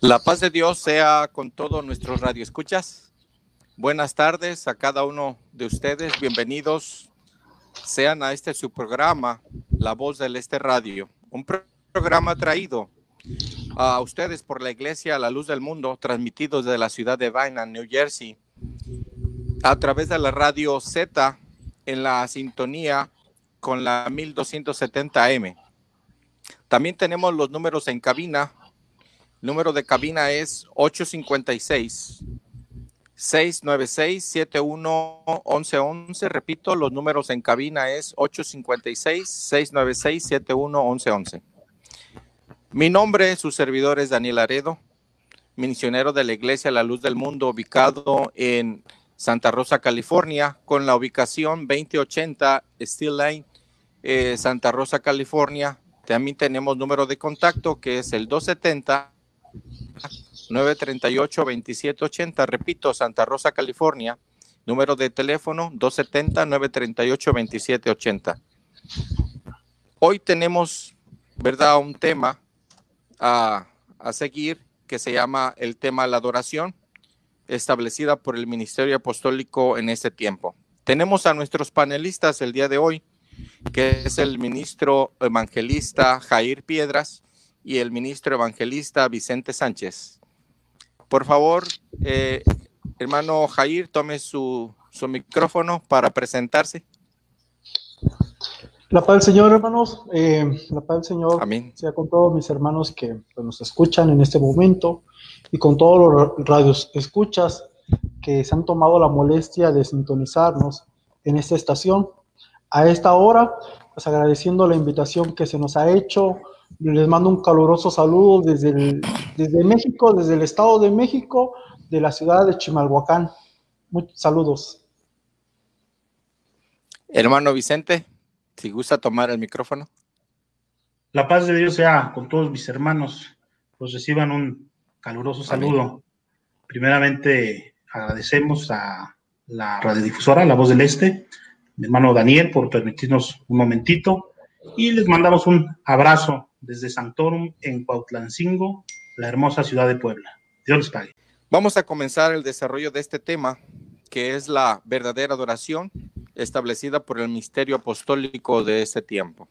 La paz de Dios sea con todos nuestros radioescuchas. Buenas tardes a cada uno de ustedes. Bienvenidos sean a este su programa, La Voz del Este Radio. Un programa traído a ustedes por la Iglesia La Luz del Mundo, transmitido desde la ciudad de Vineland, New Jersey, a través de la radio Z en la sintonía con la 1270M. También tenemos los números en cabina número de cabina es 856 696 711111. Repito, los números en cabina es 856 696 711111. Mi nombre, su servidor es Daniel Aredo, misionero de la Iglesia La Luz del Mundo, ubicado en Santa Rosa, California, con la ubicación 2080 Steel Lane, eh, Santa Rosa, California. También tenemos número de contacto que es el 270 938-2780. Repito, Santa Rosa, California. Número de teléfono 270-938-2780. Hoy tenemos, ¿verdad?, un tema a, a seguir que se llama el tema de la adoración, establecida por el Ministerio Apostólico en este tiempo. Tenemos a nuestros panelistas el día de hoy, que es el ministro evangelista Jair Piedras, y el ministro evangelista Vicente Sánchez. Por favor, eh, hermano Jair, tome su, su, micrófono para presentarse. La paz del Señor, hermanos. Eh, la paz del Señor Amén. sea con todos mis hermanos que pues, nos escuchan en este momento y con todos los radios escuchas que se han tomado la molestia de sintonizarnos en esta estación. A esta hora, pues agradeciendo la invitación que se nos ha hecho les mando un caluroso saludo desde, desde México, desde el Estado de México, de la ciudad de Chimalhuacán. Muchos saludos. Hermano Vicente, si gusta tomar el micrófono. La paz de Dios sea con todos mis hermanos. Los reciban un caluroso saludo. Primeramente agradecemos a la radiodifusora La Voz del Este, mi hermano Daniel, por permitirnos un momentito y les mandamos un abrazo desde Santorum en Cuautlancingo, la hermosa ciudad de Puebla. Dios les pague. Vamos a comenzar el desarrollo de este tema, que es la verdadera adoración establecida por el misterio apostólico de este tiempo.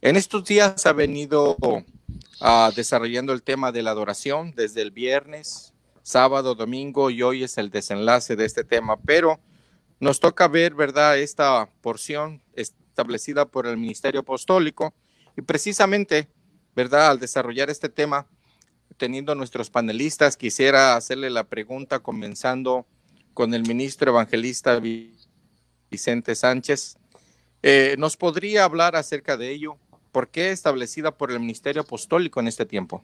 En estos días ha venido uh, desarrollando el tema de la adoración desde el viernes, sábado, domingo y hoy es el desenlace de este tema, pero nos toca ver, ¿verdad?, esta porción establecida por el ministerio apostólico precisamente, ¿verdad? Al desarrollar este tema, teniendo nuestros panelistas, quisiera hacerle la pregunta comenzando con el ministro evangelista Vicente Sánchez. Eh, ¿Nos podría hablar acerca de ello? ¿Por qué establecida por el ministerio apostólico en este tiempo?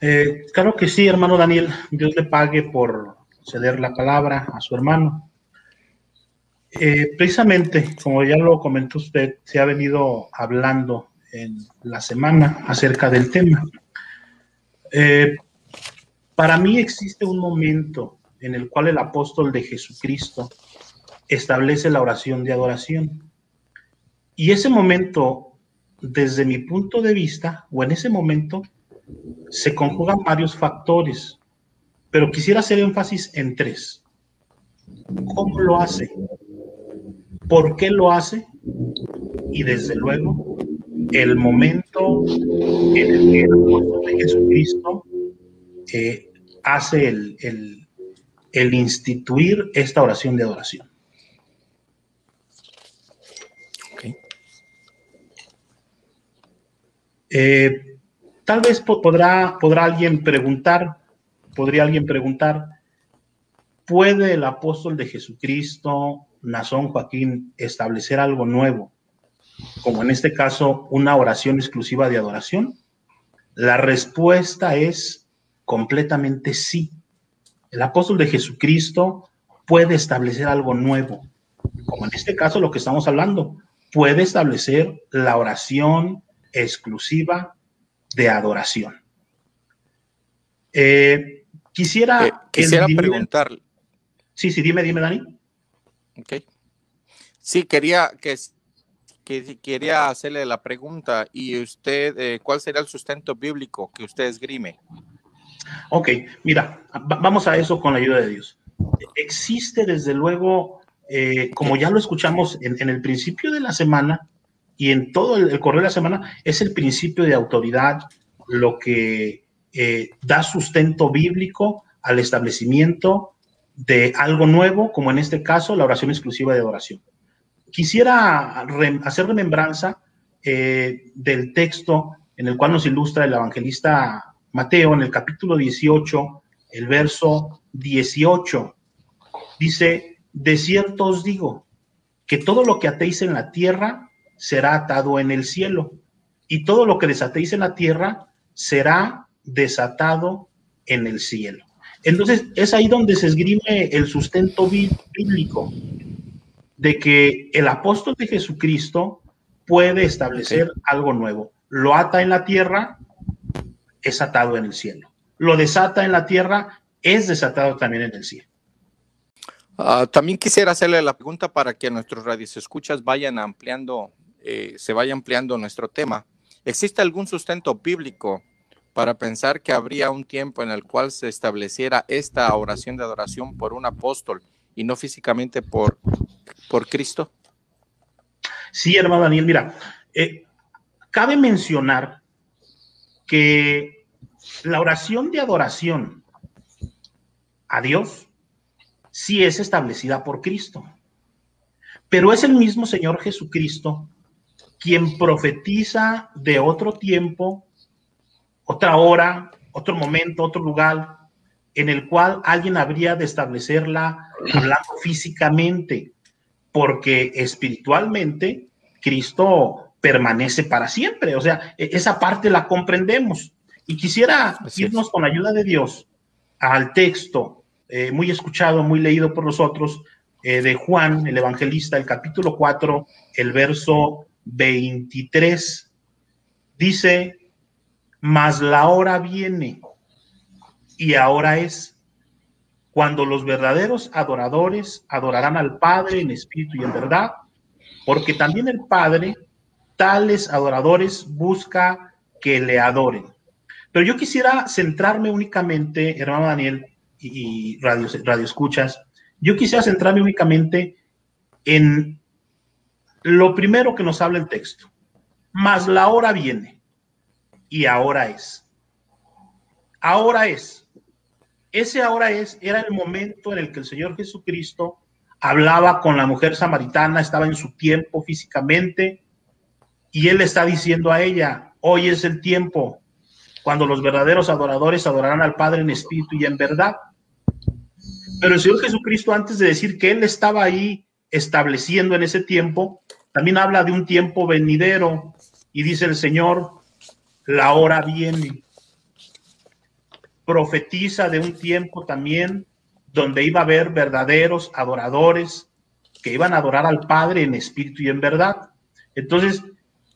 Eh, claro que sí, hermano Daniel. Dios le pague por ceder la palabra a su hermano. Eh, precisamente, como ya lo comentó usted, se ha venido hablando en la semana acerca del tema. Eh, para mí existe un momento en el cual el apóstol de Jesucristo establece la oración de adoración. Y ese momento, desde mi punto de vista, o en ese momento, se conjugan varios factores, pero quisiera hacer énfasis en tres. ¿Cómo lo hace? Por qué lo hace y desde luego el momento en el que el apóstol de Jesucristo eh, hace el, el, instituir esta oración de adoración. Eh, tal vez podrá, podrá alguien preguntar, podría alguien preguntar, ¿puede el apóstol de Jesucristo, Nazón Joaquín, establecer algo nuevo? Como en este caso, una oración exclusiva de adoración. La respuesta es completamente sí. El apóstol de Jesucristo puede establecer algo nuevo. Como en este caso lo que estamos hablando, puede establecer la oración exclusiva de adoración. Eh, quisiera, eh, quisiera preguntar. Sí, sí, dime, dime, Dani. Ok. Sí, quería que, quería hacerle la pregunta. ¿Y usted, eh, cuál será el sustento bíblico que usted esgrime? Ok, mira, vamos a eso con la ayuda de Dios. Existe desde luego, como ya lo escuchamos en, el principio de la semana y en todo el, el correo de la semana, es el principio de autoridad lo que eh, da sustento bíblico al establecimiento de algo nuevo, como en este caso la oración exclusiva de adoración. Quisiera hacer remembranza eh, del texto en el cual nos ilustra el evangelista Mateo en el capítulo 18, el verso 18. Dice, de cierto os digo, que todo lo que atéis en la tierra será atado en el cielo, y todo lo que desatéis en la tierra será desatado en el cielo. Entonces, es ahí donde se esgrime el sustento bíblico de que el apóstol de Jesucristo puede establecer algo nuevo. Lo ata en la tierra, es atado en el cielo. Lo desata en la tierra, es desatado también en el cielo. Ah, también quisiera hacerle la pregunta para que nuestros escuchas vayan ampliando, eh, se vaya ampliando nuestro tema. ¿Existe algún sustento bíblico para pensar que habría un tiempo en el cual se estableciera esta oración de adoración por un apóstol y no físicamente por, por Cristo? Sí, hermano Daniel, mira, eh, cabe mencionar que la oración de adoración a Dios sí es establecida por Cristo, pero es el mismo Señor Jesucristo quien profetiza de otro tiempo otra hora, otro momento, otro lugar en el cual alguien habría de establecerla hablando físicamente, porque espiritualmente Cristo permanece para siempre. O sea, e-, esa parte la comprendemos. Y quisiera irnos con la ayuda de Dios al texto eh, muy escuchado, muy leído por nosotros, eh, de Juan, el evangelista, el capítulo 4, el verso 23. Dice, mas la hora viene y ahora es cuando los verdaderos adoradores adorarán al Padre en espíritu y en verdad, porque también el Padre tales adoradores busca que le adoren. Pero yo quisiera centrarme únicamente, hermano Daniel y radio, radio escuchas, yo quisiera centrarme únicamente en lo primero que nos habla el texto. Mas la hora viene y ahora es. Ahora es. Ese ahora es, era el momento en el que el Señor Jesucristo hablaba con la mujer samaritana, estaba en su tiempo físicamente, y él está diciendo a ella, hoy es el tiempo cuando los verdaderos adoradores adorarán al Padre en espíritu y en verdad. Pero el Señor Jesucristo, antes de decir que Él estaba ahí estableciendo en ese tiempo, también habla de un tiempo venidero y dice el Señor, la hora viene. Profetiza de un tiempo también donde iba a haber verdaderos adoradores que iban a adorar al Padre en espíritu y en verdad. Entonces,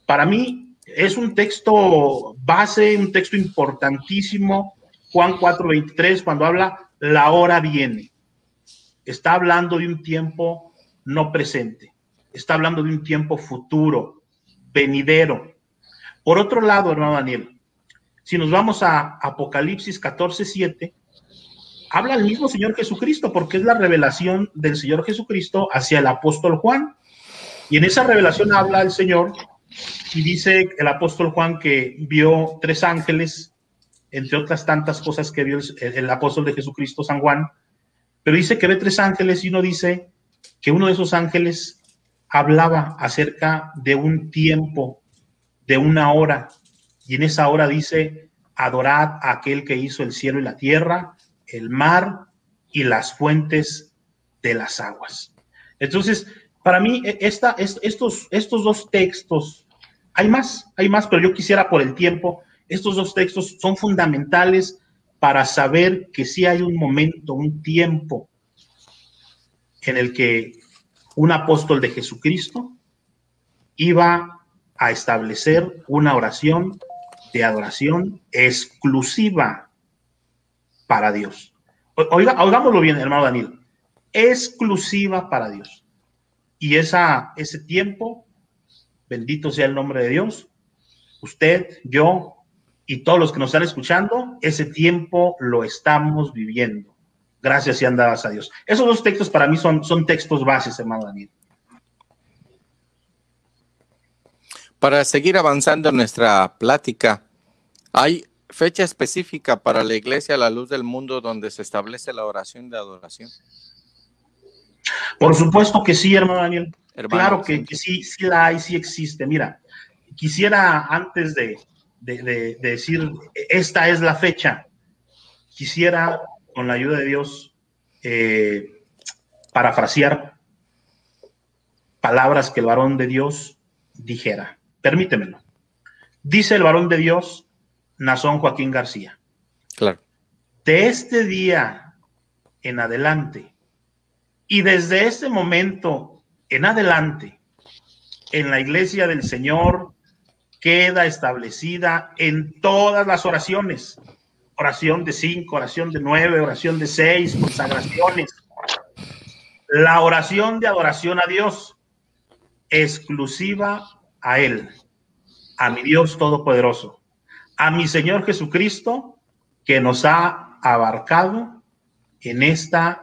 para mí es un texto base, un texto importantísimo, Juan 4:23, cuando habla, la hora viene. Está hablando de un tiempo no presente, está hablando de un tiempo futuro, venidero. Por otro lado, hermano Daniel, si nos vamos a Apocalipsis 14, 7, habla el mismo Señor Jesucristo, porque es la revelación del Señor Jesucristo hacia el apóstol Juan. Y en esa revelación habla el Señor y dice el apóstol Juan que vio tres ángeles, entre otras tantas cosas que vio el, el apóstol de Jesucristo, San Juan, pero dice que ve tres ángeles y uno dice que uno de esos ángeles hablaba acerca de un tiempo de una hora. Y en esa hora dice, adorad a aquel que hizo el cielo y la tierra, el mar y las fuentes de las aguas. Entonces, para mí, e, esta, estos, estos dos textos, hay más, hay más, pero yo quisiera por el tiempo, estos dos textos son fundamentales para saber que sí hay un momento, un tiempo en el que un apóstol de Jesucristo iba a establecer una oración de adoración exclusiva para Dios. Oiga, oigámoslo bien, hermano Daniel. Exclusiva para Dios. Y esa, ese tiempo, bendito sea el nombre de Dios, usted, yo y todos los que nos están escuchando, ese tiempo lo estamos viviendo. Gracias y andadas a Dios. Esos dos textos para mí son, son textos bases, hermano Daniel. Para seguir avanzando en nuestra plática, ¿hay fecha específica para la iglesia a la luz del mundo donde se establece la oración de adoración? Por supuesto que sí, hermano Daniel. claro que, sí, sí la hay, sí existe. Mira, quisiera antes de, decir esta es la fecha, quisiera con la ayuda de Dios eh, parafrasear palabras que el varón de Dios dijera. Permítemelo. Dice el varón de Dios, Nazón Joaquín García. Claro. De este día en adelante y desde este momento en adelante, en la iglesia del Señor queda establecida en todas las oraciones. Oración de cinco, oración de nueve, oración de seis, consagraciones. La oración de adoración a Dios, exclusiva a Él, a mi Dios Todopoderoso, a mi Señor Jesucristo, que nos ha abarcado en esta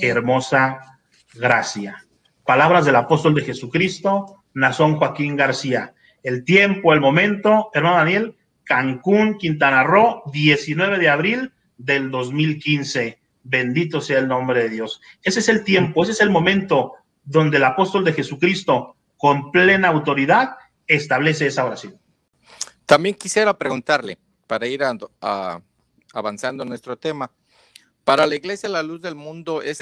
hermosa gracia. Palabras del apóstol de Jesucristo, Nazón Joaquín García. El tiempo, el momento, hermano Daniel, Cancún, Quintana Roo, 19 de abril del 2015. Bendito sea el nombre de Dios. Ese es el tiempo, ese es el momento donde el apóstol de Jesucristo con plena autoridad, establece esa oración. También quisiera preguntarle, para ir avanzando en nuestro tema, para la Iglesia La Luz del Mundo, es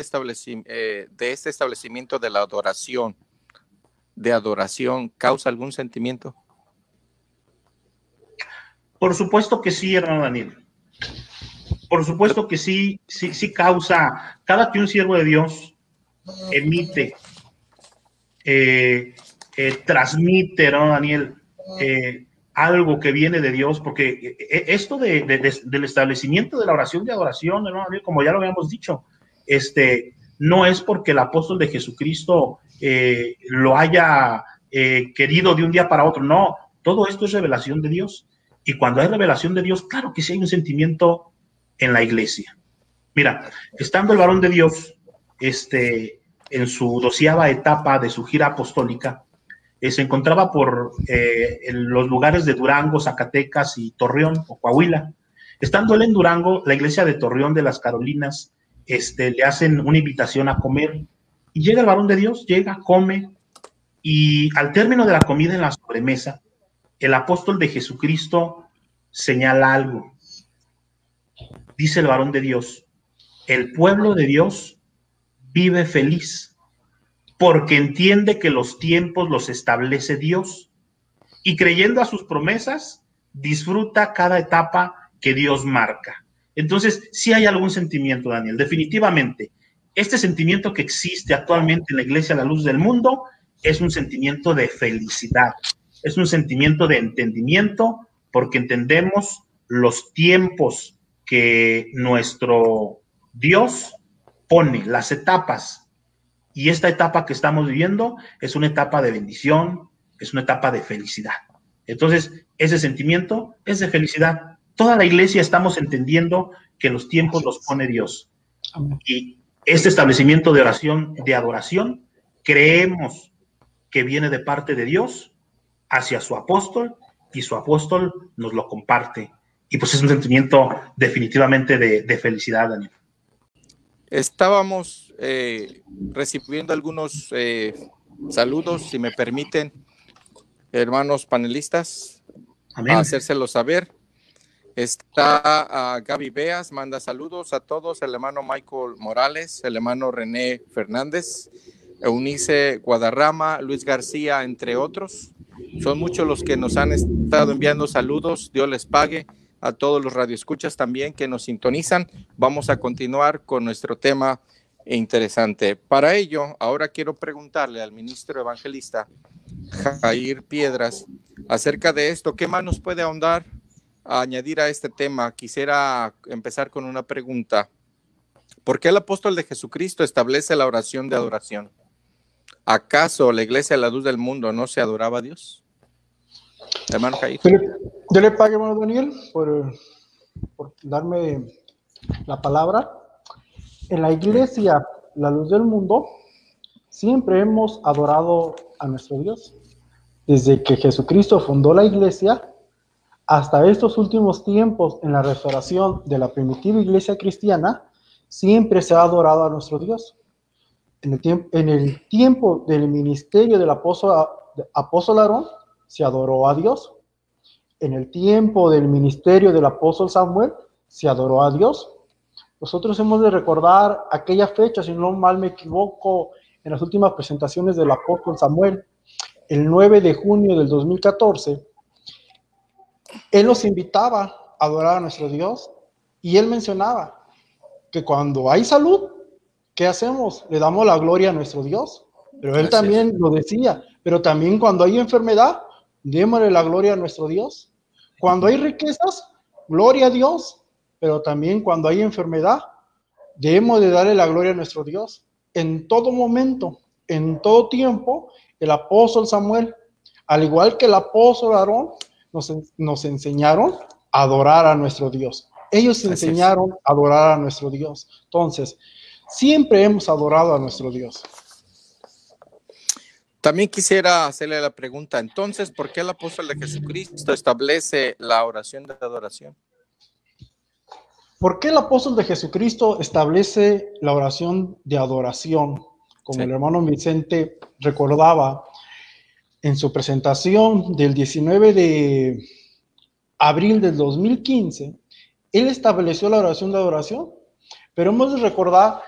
eh, de este establecimiento de la adoración, de adoración, ¿causa algún sentimiento? Por supuesto que sí, hermano Daniel. Por supuesto que sí, sí, sí causa. Cada que un siervo de Dios emite eh, eh, transmite, ¿no, Daniel? Eh, algo que viene de Dios, porque eh, esto de, del establecimiento de la oración de adoración, ¿no, Daniel? Como ya lo habíamos dicho, este, no es porque el apóstol de Jesucristo lo haya querido de un día para otro, no, todo esto es revelación de Dios. Y cuando hay revelación de Dios, claro que sí hay un sentimiento en la iglesia. Mira, estando el varón de Dios, este, en su doceava etapa de su gira apostólica, eh, se encontraba por eh, los lugares de Durango, Zacatecas y Torreón o Coahuila. Estando él en Durango, la iglesia de Torreón de las Carolinas este, le hacen una invitación a comer y llega el varón de Dios, llega, come y al término de la comida en la sobremesa, el apóstol de Jesucristo señala algo. Dice el varón de Dios, el pueblo de Dios vive feliz porque entiende que los tiempos los establece Dios y creyendo a sus promesas, disfruta cada etapa que Dios marca. Entonces, si hay algún sentimiento, Daniel, definitivamente. Este sentimiento que existe actualmente en la iglesia a la luz del mundo es un sentimiento de felicidad, es un sentimiento de entendimiento, porque entendemos los tiempos que nuestro Dios pone, las etapas y esta etapa que estamos viviendo es una etapa de bendición, es una etapa de felicidad. Entonces, ese sentimiento es de felicidad. Toda la iglesia estamos entendiendo que los tiempos los pone Dios. Y este establecimiento de oración, de adoración, creemos que viene de parte de Dios hacia su apóstol y su apóstol nos lo comparte. Y pues es un sentimiento definitivamente de, de felicidad, Daniel. Estábamos eh, recibiendo algunos eh, saludos, si me permiten, hermanos panelistas, a hacérselo saber. Está uh, Gaby Beas, manda saludos a todos, el hermano Michael Morales, el hermano René Fernández, Eunice Guadarrama, Luis García, entre otros. Son muchos los que nos han estado enviando saludos. Dios les pague a todos los radioescuchas también que nos sintonizan. Vamos a continuar con nuestro tema interesante. Para ello, ahora quiero preguntarle al ministro evangelista Jair Piedras acerca de esto. ¿Qué más nos puede ahondar a añadir a este tema? Quisiera empezar con una pregunta. ¿Por qué el apóstol de Jesucristo establece la oración de adoración? ¿Acaso la iglesia de la luz del mundo no se adoraba a Dios? Hermano Jair. Yo le, pague, hermano Daniel, por, por darme la palabra. En la iglesia, la luz del mundo, siempre hemos adorado a nuestro Dios. Desde que Jesucristo fundó la iglesia hasta estos últimos tiempos en la restauración de la primitiva iglesia cristiana, siempre se ha adorado a nuestro Dios. En el, tiempo, del ministerio del apóstol, apóstol Aarón, se adoró a Dios. En el tiempo del ministerio del apóstol Samuel, se adoró a Dios. Nosotros hemos de recordar aquella fecha, si no mal me equivoco, en las últimas presentaciones del apóstol Samuel, el 9 de junio del 2014, él nos invitaba a adorar a nuestro Dios y él mencionaba que cuando hay salud, ¿qué hacemos? Le damos la gloria a nuestro Dios. Pero él también lo decía, pero también cuando hay enfermedad, démosle la gloria a nuestro Dios. Cuando hay riquezas, gloria a Dios, pero también cuando hay enfermedad, debemos de darle la gloria a nuestro Dios. En todo momento, en todo tiempo, el apóstol Samuel, al igual que el apóstol Aarón, nos, nos enseñaron a adorar a nuestro Dios. Ellos enseñaron a adorar a nuestro Dios. Entonces, siempre hemos adorado a nuestro Dios. También quisiera hacerle la pregunta, entonces, ¿por qué el apóstol de Jesucristo establece la oración de adoración? ¿Por qué el apóstol de Jesucristo establece la oración de adoración? Como el hermano Vicente recordaba en su presentación del 19 de abril del 2015, él estableció la oración de adoración, pero hemos de recordar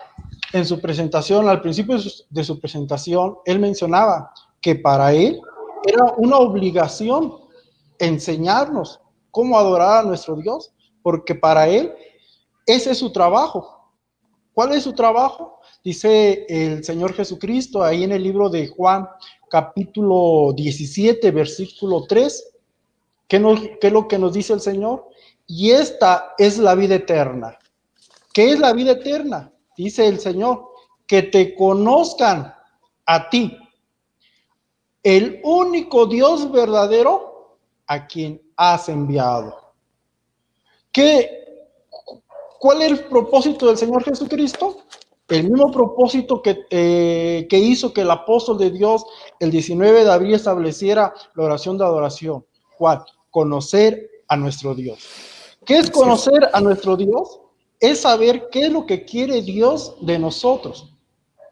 en su presentación, al principio de su presentación, él mencionaba que para él era una obligación enseñarnos cómo adorar a nuestro Dios, porque para él ese es su trabajo. ¿Cuál es su trabajo? Dice el Señor Jesucristo ahí en el libro de Juan, capítulo 17, versículo 3. ¿Qué, ¿Qué es lo que nos dice el Señor? Y esta es la vida eterna. ¿Qué es la vida eterna? dice el Señor, que te conozcan a ti, el único Dios verdadero a quien has enviado. ¿Qué, ¿Cuál es el propósito del Señor Jesucristo? El mismo propósito que, eh, que hizo que el apóstol de Dios el 19 de abril estableciera la oración de adoración. ¿Cuál? Conocer a nuestro Dios. ¿Qué es conocer a nuestro Dios? es saber qué es lo que quiere Dios de nosotros.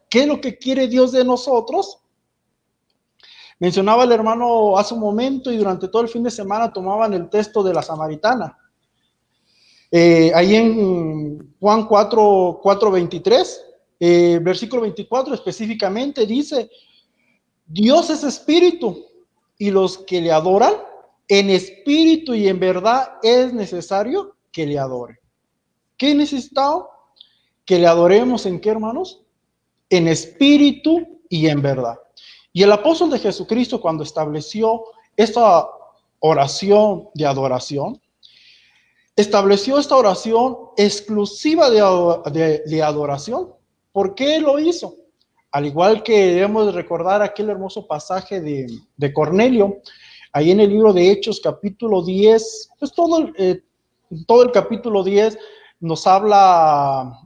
¿Qué es lo que quiere Dios de nosotros? Mencionaba el hermano hace un momento y durante todo el fin de semana tomaban el texto de la samaritana. Eh, ahí en Juan 4, 4 23, versículo 24 específicamente dice, Dios es espíritu y los que le adoran en espíritu y en verdad es necesario que le adoren. ¿Qué necesitado? Que le adoremos en qué, hermanos? En espíritu y en verdad. Y el apóstol de Jesucristo, cuando estableció esta oración de adoración, estableció esta oración exclusiva de, adoración. ¿Por qué lo hizo? Al igual que debemos recordar aquel hermoso pasaje de, Cornelio, ahí en el libro de Hechos capítulo 10, pues todo, eh, todo el capítulo 10 nos habla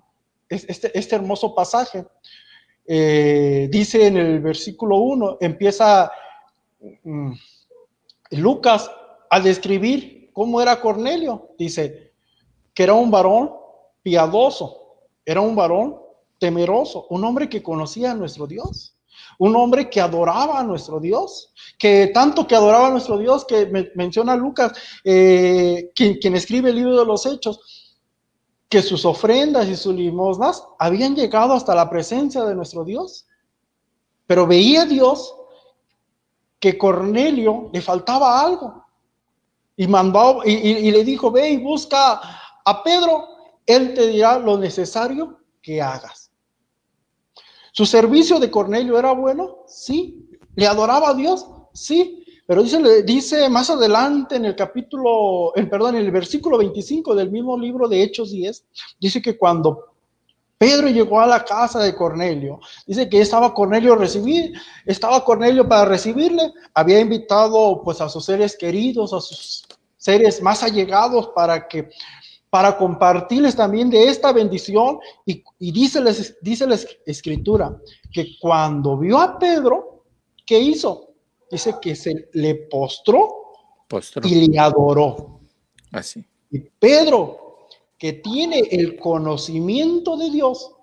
este, este hermoso pasaje. Eh, dice en el versículo 1, empieza mm, Lucas a describir cómo era Cornelio. Dice que era un varón piadoso, era un varón temeroso, un hombre que conocía a nuestro Dios. un hombre que adoraba a nuestro Dios, que tanto que adoraba a nuestro Dios, que menciona Lucas, eh, quien, quien escribe el libro de los Hechos, que sus ofrendas y sus limosnas habían llegado hasta la presencia de nuestro Dios. Pero veía Dios que Cornelio le faltaba algo y mandó y, y, le dijo, ve y busca a Pedro, él te dirá lo necesario que hagas. ¿Su servicio de Cornelio era bueno? Sí. ¿Le adoraba a Dios? Sí. Pero dice, dice más adelante en el capítulo, en, perdón, en el versículo 25 del mismo libro de Hechos 10, dice que cuando Pedro llegó a la casa de Cornelio. Dice que estaba Cornelio a recibir, estaba Cornelio para recibirle. Había invitado pues a sus seres queridos, a sus seres más allegados para que para compartirles también de esta bendición y, y dice, dice la escritura que cuando vio a Pedro, ¿qué hizo? Dice que se le postró, y le adoró. Así. Y Pedro, que tiene el conocimiento de Dios,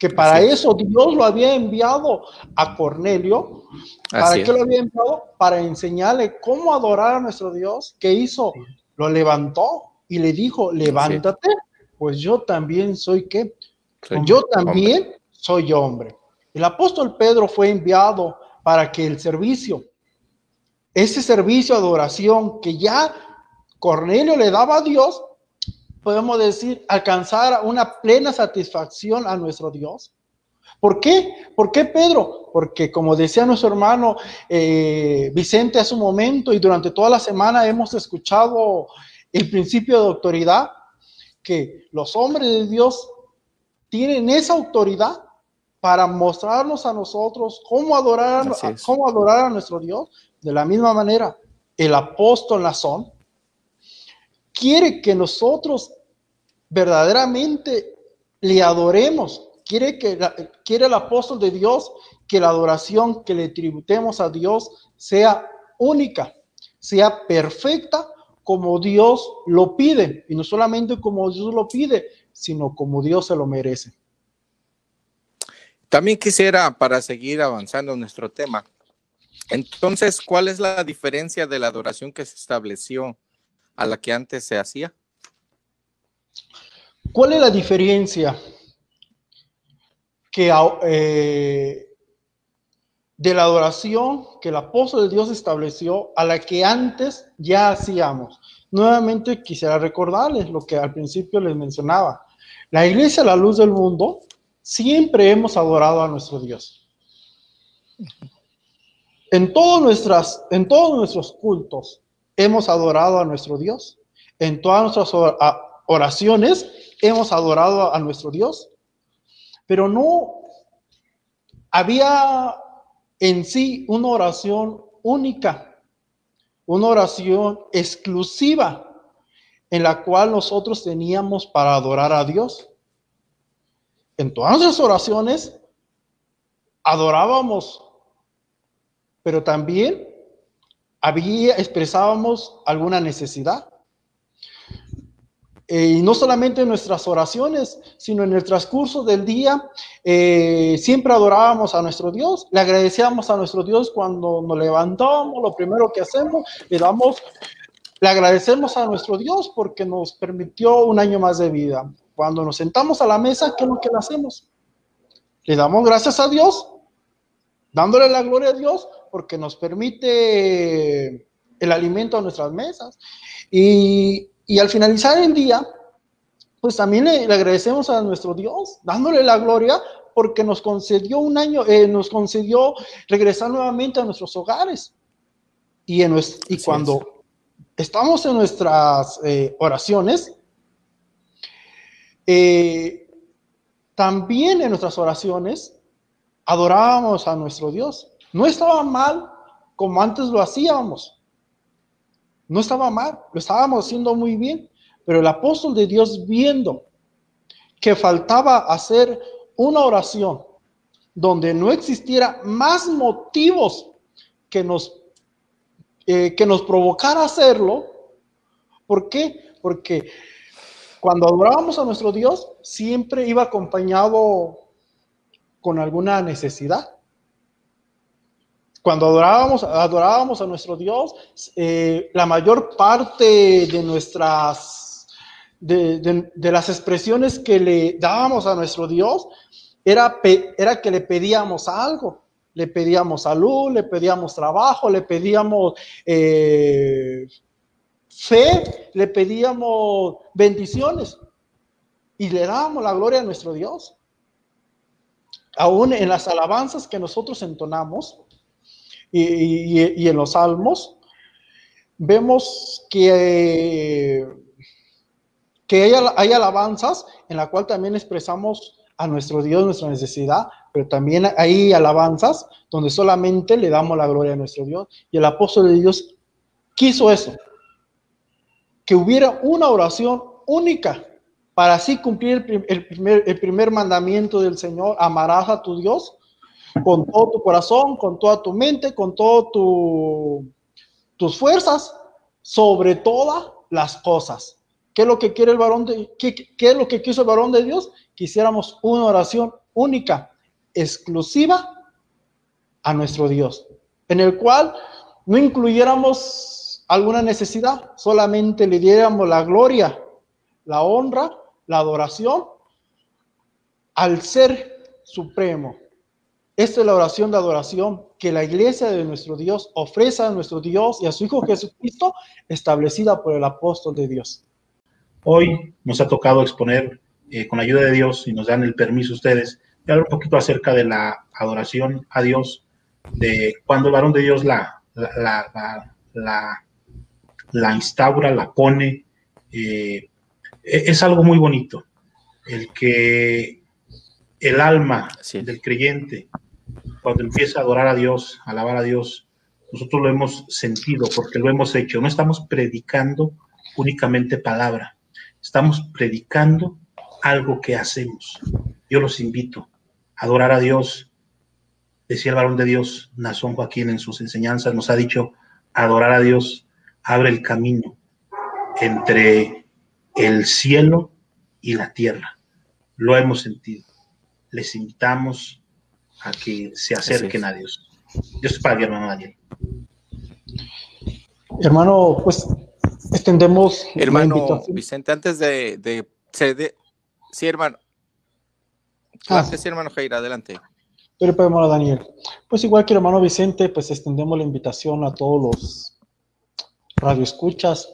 que para eso Dios lo había enviado a Cornelio. ¿Para qué lo había enviado? Para enseñarle cómo adorar a nuestro Dios. ¿Qué hizo? Lo levantó y le dijo, levántate, pues yo también soy qué? yo también soy hombre. El apóstol Pedro fue enviado para que el servicio, ese servicio de adoración que ya Cornelio le daba a Dios, podemos decir, alcanzar una plena satisfacción a nuestro Dios. ¿Por qué? ¿Por qué Pedro? Porque como decía nuestro hermano eh, Vicente hace un momento y durante toda la semana hemos escuchado el principio de autoridad, que los hombres de Dios tienen esa autoridad para mostrarnos a nosotros cómo adorar, cómo adorar a nuestro Dios. De la misma manera, el apóstol Nazón quiere que nosotros verdaderamente le adoremos. Quiere, que, quiere el apóstol de Dios que la adoración que le tributemos a Dios sea única, sea perfecta como Dios lo pide, y no solamente como Dios lo pide, sino como Dios se lo merece. También quisiera, para seguir avanzando en nuestro tema, entonces, ¿cuál es la diferencia de la adoración que se estableció a la que antes se hacía? ¿Cuál es la diferencia que eh, de la adoración que el apóstol de Dios estableció a la que antes ya hacíamos. Nuevamente quisiera recordarles lo que al principio les mencionaba. La iglesia, la luz del mundo, siempre hemos adorado a nuestro Dios. En, en todos nuestros cultos hemos adorado a nuestro Dios. En todas nuestras oraciones hemos adorado a nuestro Dios. Pero no había en sí una oración única, una oración exclusiva en la cual nosotros teníamos para adorar a Dios. En todas las oraciones adorábamos, pero también había expresábamos alguna necesidad. Eh, y no solamente en nuestras oraciones, sino en el transcurso del día, eh, siempre adorábamos a nuestro Dios, le agradecíamos a nuestro Dios cuando nos levantamos, lo primero que hacemos, le damos, le agradecemos a nuestro Dios porque nos permitió un año más de vida. Cuando nos sentamos a la mesa, ¿qué es lo que le hacemos? Le damos gracias a Dios, dándole la gloria a Dios porque nos permite el alimento a nuestras mesas. Y y al finalizar el día, pues también le, agradecemos a nuestro Dios, dándole la gloria porque nos concedió un año, eh, nos concedió regresar nuevamente a nuestros hogares. Y, en y cuando estamos en nuestras eh, oraciones, eh, también en nuestras oraciones adorábamos a nuestro Dios. No estaba mal como antes lo hacíamos. No estaba mal, lo estábamos haciendo muy bien, pero el apóstol de Dios viendo que faltaba hacer una oración donde no existiera más motivos que nos, eh, que nos provocara hacerlo. ¿Por qué? Porque cuando adorábamos a nuestro Dios, siempre iba acompañado con alguna necesidad. Cuando adorábamos, adorábamos a nuestro Dios, eh, la mayor parte de nuestras, de, las expresiones que le dábamos a nuestro Dios, era, era que le pedíamos algo. Le pedíamos salud, le pedíamos trabajo, le pedíamos eh, fe, le pedíamos bendiciones y le dábamos la gloria a nuestro Dios. Aún en las alabanzas que nosotros entonamos y, en los salmos, vemos que, que hay, hay alabanzas en la cual también expresamos a nuestro Dios nuestra necesidad, pero también hay alabanzas donde solamente le damos la gloria a nuestro Dios. Y el apóstol de Dios quiso eso, que hubiera una oración única para así cumplir el, primer, el primer mandamiento del Señor, amarás a tu Dios con todo tu corazón, con toda tu mente, con todas tu, tus fuerzas, sobre todas las cosas. ¿Qué es lo que quiere el varón de, qué, qué es lo que quiso el varón de Dios? Quisiéramos una oración única, exclusiva a nuestro Dios, en el cual no incluyéramos alguna necesidad, solamente le diéramos la gloria, la honra la adoración al ser supremo. Esta es la oración de adoración que la iglesia de nuestro Dios ofrece a nuestro Dios y a su Hijo Jesucristo, establecida por el apóstol de Dios. Hoy nos ha tocado exponer, eh, con la ayuda de Dios, y nos dan el permiso ustedes, de hablar un poquito acerca de la adoración a Dios, de cuando el varón de Dios la, la, la, la instaura, la pone, eh, e-, es algo muy bonito, el que el alma del creyente, cuando empieza a adorar a Dios, alabar a Dios, nosotros lo hemos sentido porque lo hemos hecho. No estamos predicando únicamente palabra, estamos predicando algo que hacemos. Yo los invito a adorar a Dios. Decía el varón de Dios, Nazón Joaquín, en sus enseñanzas, nos ha dicho, adorar a Dios abre el camino entre el cielo y la tierra. Lo hemos sentido. Les invitamos a que se acerquen a Dios. Dios para hermano Daniel. Hermano, pues extendemos. Hermano Vicente, antes de, de, sí, hermano. Ah. sí, hermano Jair, adelante. Pero hermano Daniel. Pues igual que el hermano Vicente, pues extendemos la invitación a todos los radioescuchas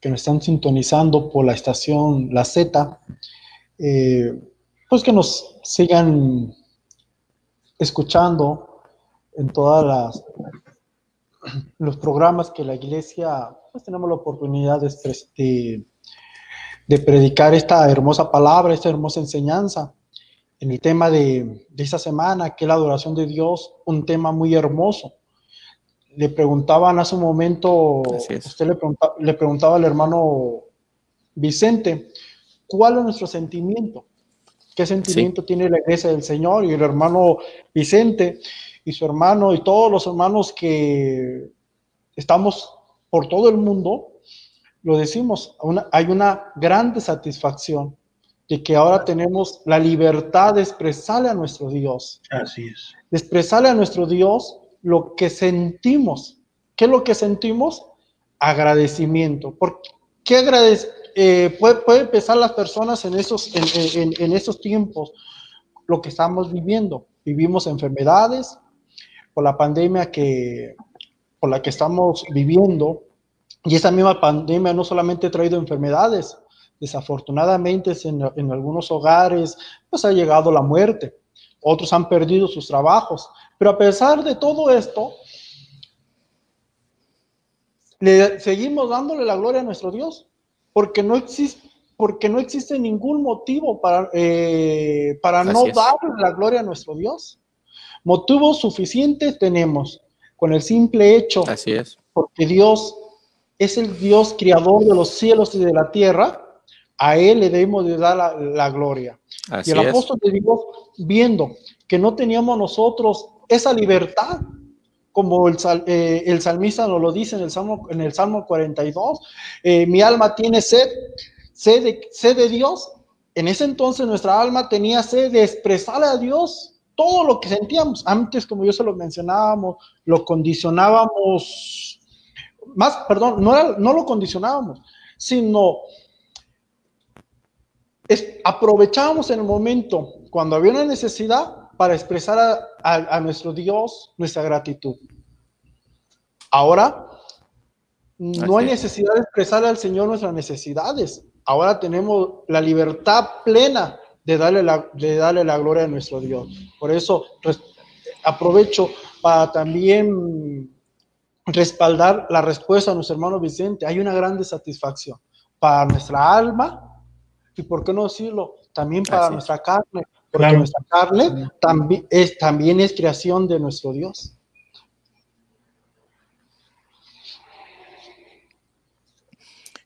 que nos están sintonizando por la estación La Z, eh, pues que nos sigan escuchando en todas las los programas que la iglesia pues tenemos la oportunidad de, de, predicar esta hermosa palabra, esta hermosa enseñanza. En el tema de, de esta semana, que es la adoración de Dios, un tema muy hermoso le preguntaban hace un momento, usted le, preguntaba al hermano Vicente, ¿cuál es nuestro sentimiento? ¿Qué sentimiento tiene la iglesia del Señor? Y el hermano Vicente y su hermano y todos los hermanos que estamos por todo el mundo, lo decimos, hay una grande satisfacción de que ahora tenemos la libertad de expresarle a nuestro Dios. Así es. De expresarle a nuestro Dios lo que sentimos. ¿Qué es lo que sentimos? Agradecimiento. ¿Por qué agradece? Eh, puede, puede, empezar las personas en esos, en, esos tiempos, lo que estamos viviendo. Vivimos enfermedades por la pandemia que, por la que estamos viviendo. Y esa misma pandemia no solamente ha traído enfermedades, desafortunadamente en, en algunos hogares pues ha llegado la muerte. Otros han perdido sus trabajos, pero a pesar de todo esto, le seguimos dándole la gloria a nuestro Dios, porque no existe, porque no existe ningún motivo para, eh, para no darle la gloria a nuestro Dios. Motivos suficientes tenemos con el simple hecho, Así es. porque Dios es el Dios creador de los cielos y de la tierra, a Él le debemos de dar la, gloria. y el apóstol de Dios, viendo que no teníamos nosotros esa libertad, como el, eh, el, salmista nos lo dice en el Salmo, en el Salmo 42, eh, mi alma tiene sed, sed de, sed de Dios. En ese entonces nuestra alma tenía sed de expresarle a Dios todo lo que sentíamos. Antes, como yo se lo mencionábamos, lo condicionábamos, más, perdón, no, no lo condicionábamos, sino aprovechábamos en el momento cuando había una necesidad para expresar a, nuestro Dios nuestra gratitud. Ahora, no hay necesidad de expresar al Señor nuestras necesidades. Ahora tenemos la libertad plena de darle la, de darle la gloria a nuestro Dios. Por eso aprovecho para también respaldar la respuesta a nuestro hermano Vicente. Hay una grande satisfacción para nuestra alma y por qué no decirlo, también para nuestra carne, porque nuestra carne también es, también es creación de nuestro Dios.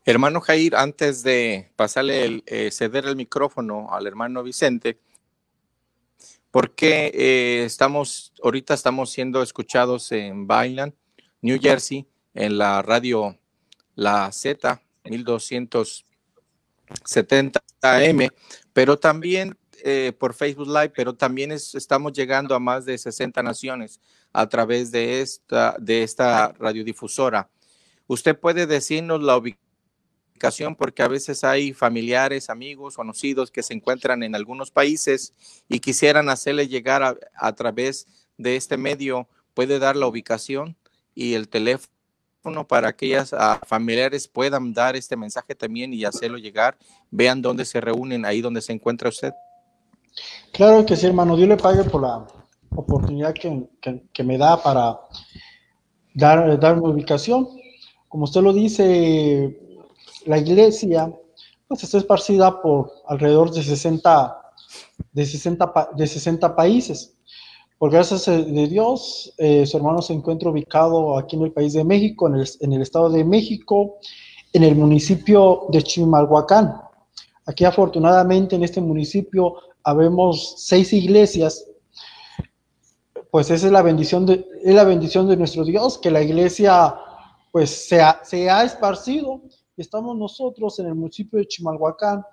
Hermano Jair, antes de pasarle el, eh, ceder el micrófono al hermano Vicente, porque eh, estamos, ahorita estamos siendo escuchados en Bailan, New Jersey, en la radio La Z, 1200 70 AM, pero también eh, por Facebook Live, pero también estamos llegando a más de 60 naciones a través de esta, de esta radiodifusora. Usted puede decirnos la ubicación porque a veces hay familiares, amigos, conocidos que se encuentran en algunos países y quisieran hacerle llegar a, a través de este medio. ¿Puede dar la ubicación y el teléfono? para que aquellas ah, familiares puedan dar este mensaje también y hacerlo llegar, vean dónde se reúnen, ahí donde se encuentra usted. Claro que sí, hermano, Dios le pague por la oportunidad que, que, me da para dar, dar una ubicación. Como usted lo dice, la iglesia pues, está esparcida por alrededor de 60, de 60, de 60 países. Por gracias de Dios, eh, su hermano se encuentra ubicado aquí en el país de México, en el, estado de México, en el municipio de Chimalhuacán. Aquí afortunadamente en este municipio habemos seis iglesias. Pues esa es la bendición de, es la bendición de nuestro Dios, que la iglesia pues se ha, se ha esparcido. Estamos nosotros en el municipio de Chimalhuacán,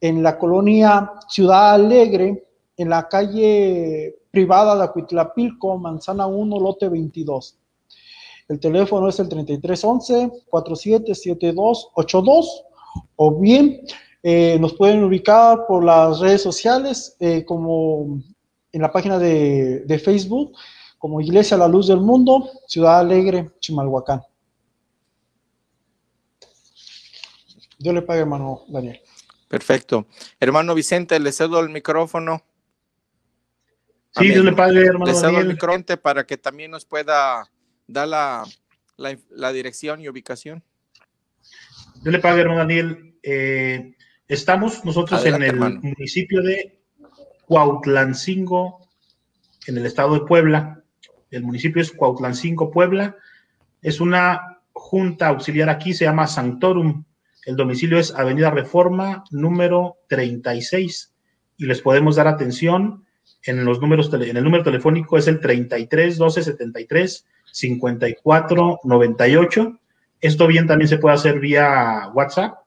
en la colonia Ciudad Alegre, en la calle privada de Acuitlapilco, Manzana 1, lote 22. El teléfono es el 3311-477282 o bien eh, nos pueden ubicar por las redes sociales eh, como en la página de, de, Facebook como Iglesia La Luz del Mundo, Ciudad Alegre, Chimalhuacán. Dios le pague, hermano Daniel. Perfecto. Hermano Vicente, le cedo el micrófono. Sí, Dios le pague, hermano. Le cedo el micrófono para que también nos pueda dar la, la, dirección y ubicación. Dios le pague, hermano Daniel. Eh, estamos nosotros en el municipio de Cuautlancingo, en el estado de Puebla. El municipio es Cuautlancingo, Puebla. Es una junta auxiliar aquí, se llama Sanctorum. El domicilio es Avenida Reforma, número 36. Y les podemos dar atención en los números en el número telefónico es el 33 12 73 54 98. Esto bien también se puede hacer vía WhatsApp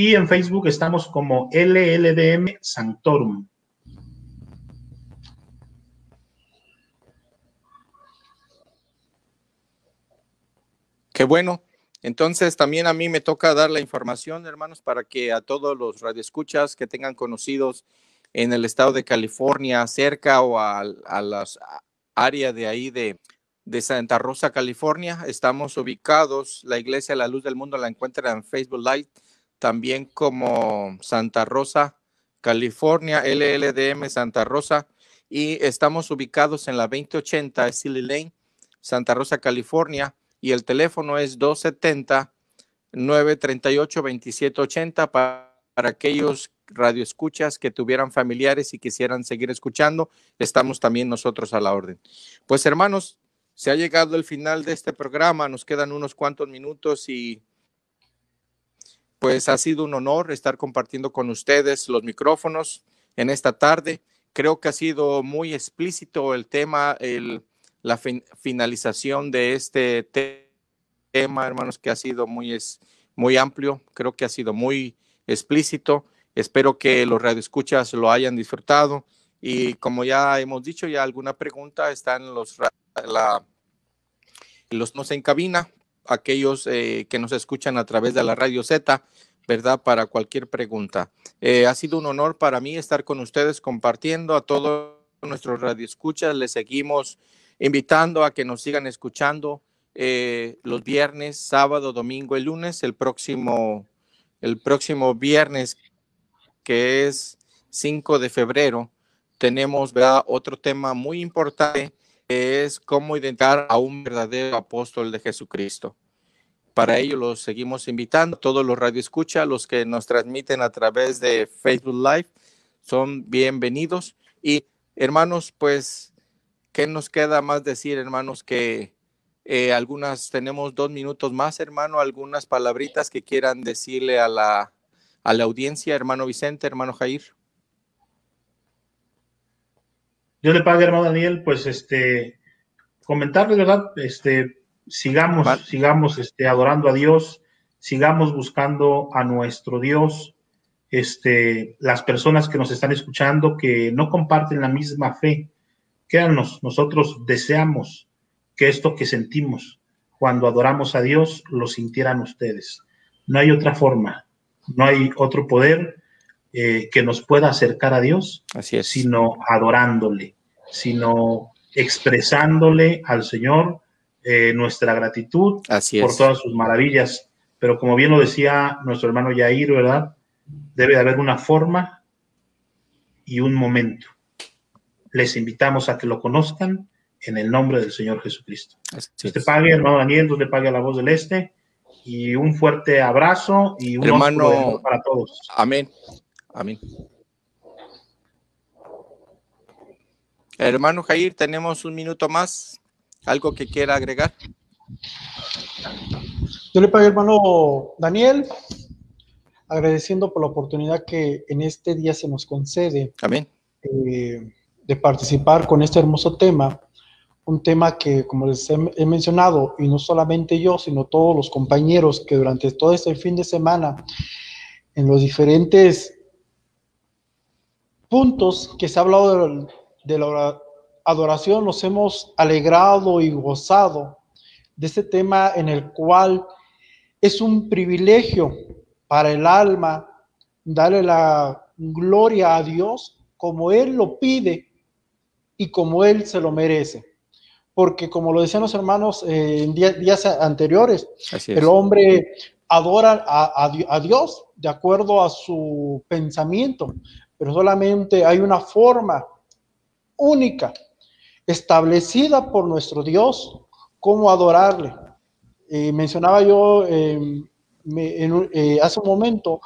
y en Facebook estamos como LLDM Sanctorum. Qué bueno. Entonces también a mí me toca dar la información, hermanos, para que a todos los radioescuchas que tengan conocidos en el estado de California, cerca o a, a las áreas de ahí de, de Santa Rosa, California. Estamos ubicados, la Iglesia La Luz del Mundo la encuentra en Facebook Live, también como Santa Rosa, California, LLDM Santa Rosa, y estamos ubicados en la 2080 Silly Lane, Santa Rosa, California, y el teléfono es 270 938 2780 para, para aquellos radioescuchas que tuvieran familiares y quisieran seguir escuchando, estamos también nosotros a la orden. Pues hermanos, se ha llegado el final de este programa, nos quedan unos cuantos minutos y pues ha sido un honor estar compartiendo con ustedes los micrófonos en esta tarde. Creo que ha sido muy explícito el tema, la finalización de este tema, hermanos, que ha sido muy, muy amplio, creo que ha sido muy explícito. Espero que los radioescuchas lo hayan disfrutado Y como ya hemos dicho, ya alguna pregunta están los, la, los nos en cabina, aquellos eh, que nos escuchan a través de la radio Z, ¿verdad? Para cualquier pregunta. Eh, ha sido un honor para mí estar con ustedes compartiendo a todos nuestros radioescuchas. Les seguimos invitando a que nos sigan escuchando eh, los viernes, sábado, domingo y lunes. El próximo, el próximo viernes, que es 5 de febrero, tenemos ¿verdad? otro tema muy importante, es cómo identificar a un verdadero apóstol de Jesucristo. Para ello los seguimos invitando, todos los radioescuchas, los que nos transmiten a través de Facebook Live, son bienvenidos. Y hermanos, pues, ¿qué nos queda más decir, hermanos? Que eh, algunas, tenemos dos minutos más, hermano, algunas palabritas que quieran decirle a la, a la audiencia, hermano Vicente, hermano Jair. Yo le pague, hermano Daniel, pues este, comentarle, ¿verdad? Este, sigamos, sigamos este, adorando a Dios, sigamos buscando a nuestro Dios. Este, las personas que nos están escuchando que no comparten la misma fe, créanos, nosotros deseamos que esto que sentimos cuando adoramos a Dios lo sintieran ustedes. No hay otra forma, no hay otro poder eh, que nos pueda acercar a Dios, Así es. sino adorándole, sino expresándole al Señor eh, nuestra gratitud por todas sus maravillas. Pero como bien lo decía nuestro hermano Yair, ¿verdad? Debe de haber una forma y un momento. Les invitamos a que lo conozcan en el nombre del Señor Jesucristo. Así te pague, hermano Daniel, Dios le pague a la voz del Este. Y un fuerte abrazo y un hermano para todos. Amén. Amén. Hermano Jair, tenemos un minuto más. ¿Algo que quiera agregar? Yo le pagué, hermano Daniel, agradeciendo por la oportunidad que en este día se nos concede. Amén. Eh, de participar con este hermoso tema. Un tema que, como les he, mencionado, y no solamente yo, sino todos los compañeros que durante todo este fin de semana, en los diferentes puntos que se ha hablado de, la adoración, nos hemos alegrado y gozado de este tema en el cual es un privilegio para el alma darle la gloria a Dios como Él lo pide y como Él se lo merece. Porque como lo decían los hermanos eh, en días, anteriores, el hombre adora a Dios de acuerdo a su pensamiento, pero solamente hay una forma única, establecida por nuestro Dios, cómo adorarle. Eh, mencionaba yo em, eh, hace un momento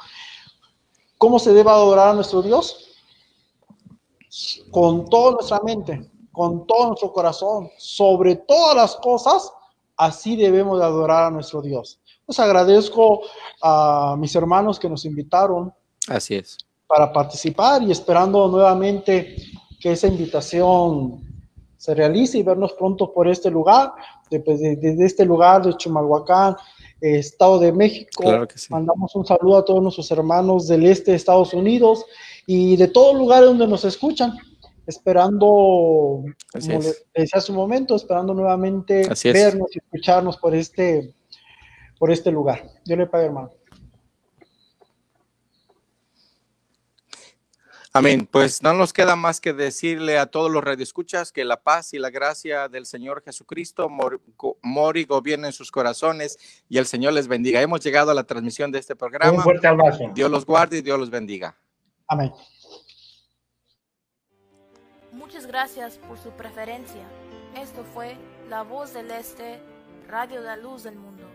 cómo se debe adorar a nuestro Dios con toda nuestra mente, con todo nuestro corazón, sobre todas las cosas, así debemos de adorar a nuestro Dios. Pues agradezco a mis hermanos que nos invitaron. Así es para participar y esperando nuevamente que esa invitación se realice y vernos pronto por este lugar, desde, este lugar de Chimalhuacán, Estado de México. Mandamos un saludo a todos nuestros hermanos del este de Estados Unidos y de todos lugares donde nos escuchan, esperando, como decía hace un momento, esperando nuevamente vernos y escucharnos por este, por este lugar. Yo le pague, hermano. Amén. Pues no nos queda más que decirle a todos los radioescuchas que la paz y la gracia del Señor Jesucristo mor y gobierna en sus corazones y el Señor les bendiga. Hemos llegado a la transmisión de este programa. Un fuerte abrazo. Dios los guarde y Dios los bendiga. Amén. Muchas gracias por su preferencia. Esto fue La Voz del Este, Radio de La Luz del Mundo.